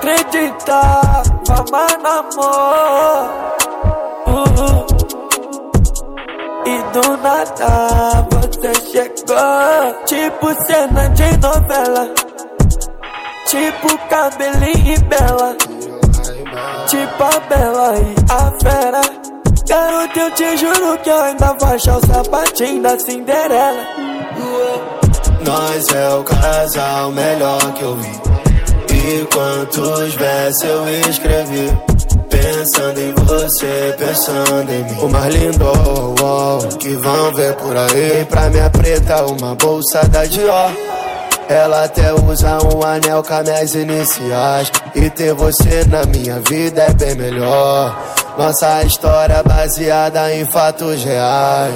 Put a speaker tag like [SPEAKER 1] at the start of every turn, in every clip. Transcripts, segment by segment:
[SPEAKER 1] acreditava mais no amor. Uh, uh. E do nada você chegou. Tipo cena de novela. Tipo cabelinho e bela. Tipo a bela e a fera. Garoto, eu te juro que eu ainda vou achar o sapatinho da Cinderela.
[SPEAKER 2] Nós é o casal melhor que eu vi. E quantos versos eu escrevi? Pensando em você, pensando em mim. O mais lindo oh, oh, que vão ver por aí. Pra minha preta, uma bolsa da Dior. Ela até usa um anel com as minhas iniciais. E ter você na minha vida é bem melhor. Nossa história baseada em fatos reais.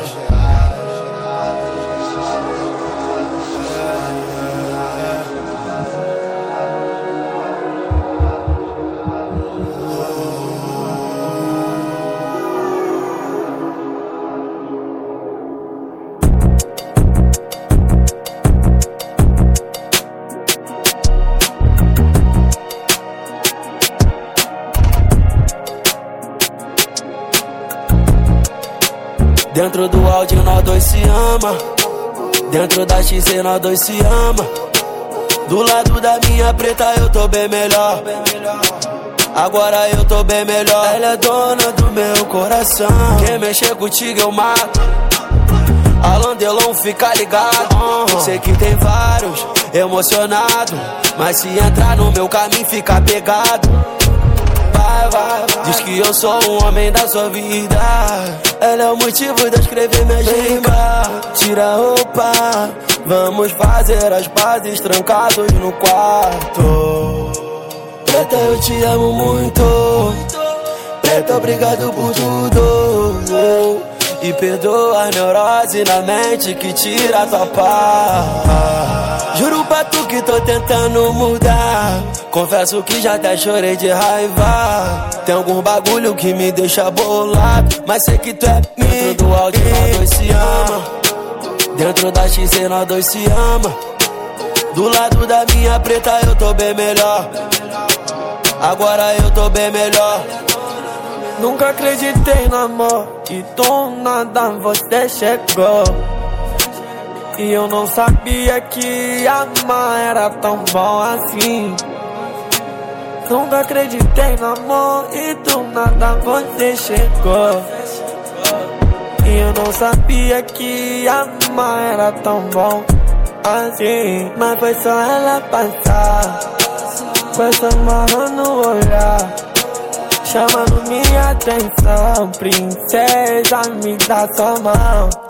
[SPEAKER 1] Dentro do áudio nós dois se ama. Dentro da XC nós dois se ama. Do lado da minha preta eu tô bem melhor. Agora eu tô bem melhor. Ela é dona do meu coração. Quem mexer contigo eu mato. Alan Delon fica ligado. Sei que tem vários emocionado. Mas se entrar no meu caminho fica pegado Diz que eu sou um homem da sua vida. Ela é o motivo de eu escrever minha rima. Tira a roupa, vamos fazer as pazes trancados no quarto. Preta, eu te amo muito. Preta, obrigado por tudo. E perdoa a neurose na mente que tira a tua paz. Juro pra tu que tô tentando mudar. Confesso que já até chorei de raiva. Tem algum bagulho que me deixa bolado. Mas sei que tu é mim. Dentro do áudio nós dois se ama. Dentro da XC nós dois se ama. Do lado da minha preta eu tô bem melhor. Agora eu tô bem melhor. Nunca acreditei no amor e do nada você chegou. E eu não sabia que amar era tão bom assim. Nunca acreditei no amor e do nada você chegou. E eu não sabia que amar era tão bom assim. Mas foi só ela passar, com essa marra no olhar chamando minha atenção. Princesa, me dá sua mão.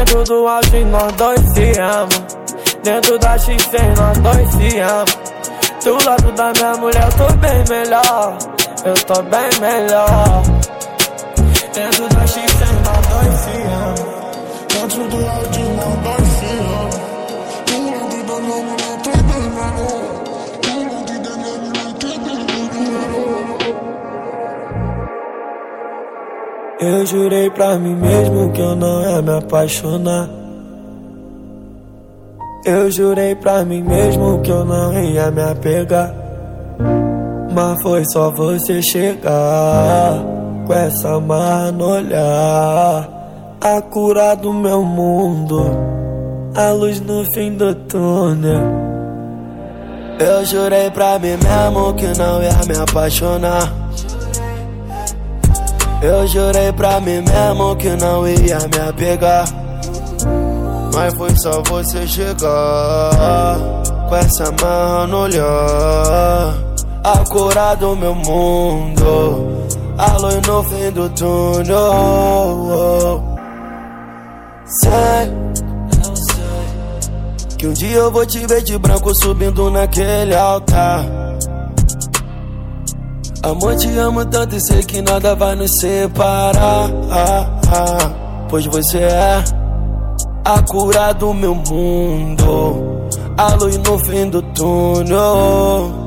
[SPEAKER 1] Dentro do auge nós dois se amamos. Dentro da XC nós dois se amamos. Do lado da minha mulher eu tô bem melhor. Eu tô bem melhor. Dentro da XC nós dois se amamos. Dentro do auge nós dois Eu jurei pra mim mesmo que eu não ia me apaixonar. Eu jurei pra mim mesmo que eu não ia me apegar. Mas foi só você chegar com essa marra no olhar. A cura do meu mundo, a luz no fim do túnel. Eu jurei pra mim mesmo que não ia me apaixonar. Eu jurei pra mim mesmo que não ia me apegar. Mas foi só você chegar com essa mão no olhar. A cura do meu mundo, a luz no fim do túnel. Sei que um dia eu vou te ver de branco subindo naquele altar. Amor, te amo tanto e sei que nada vai nos separar. Pois você é a cura do meu mundo, a luz no fim do túnel.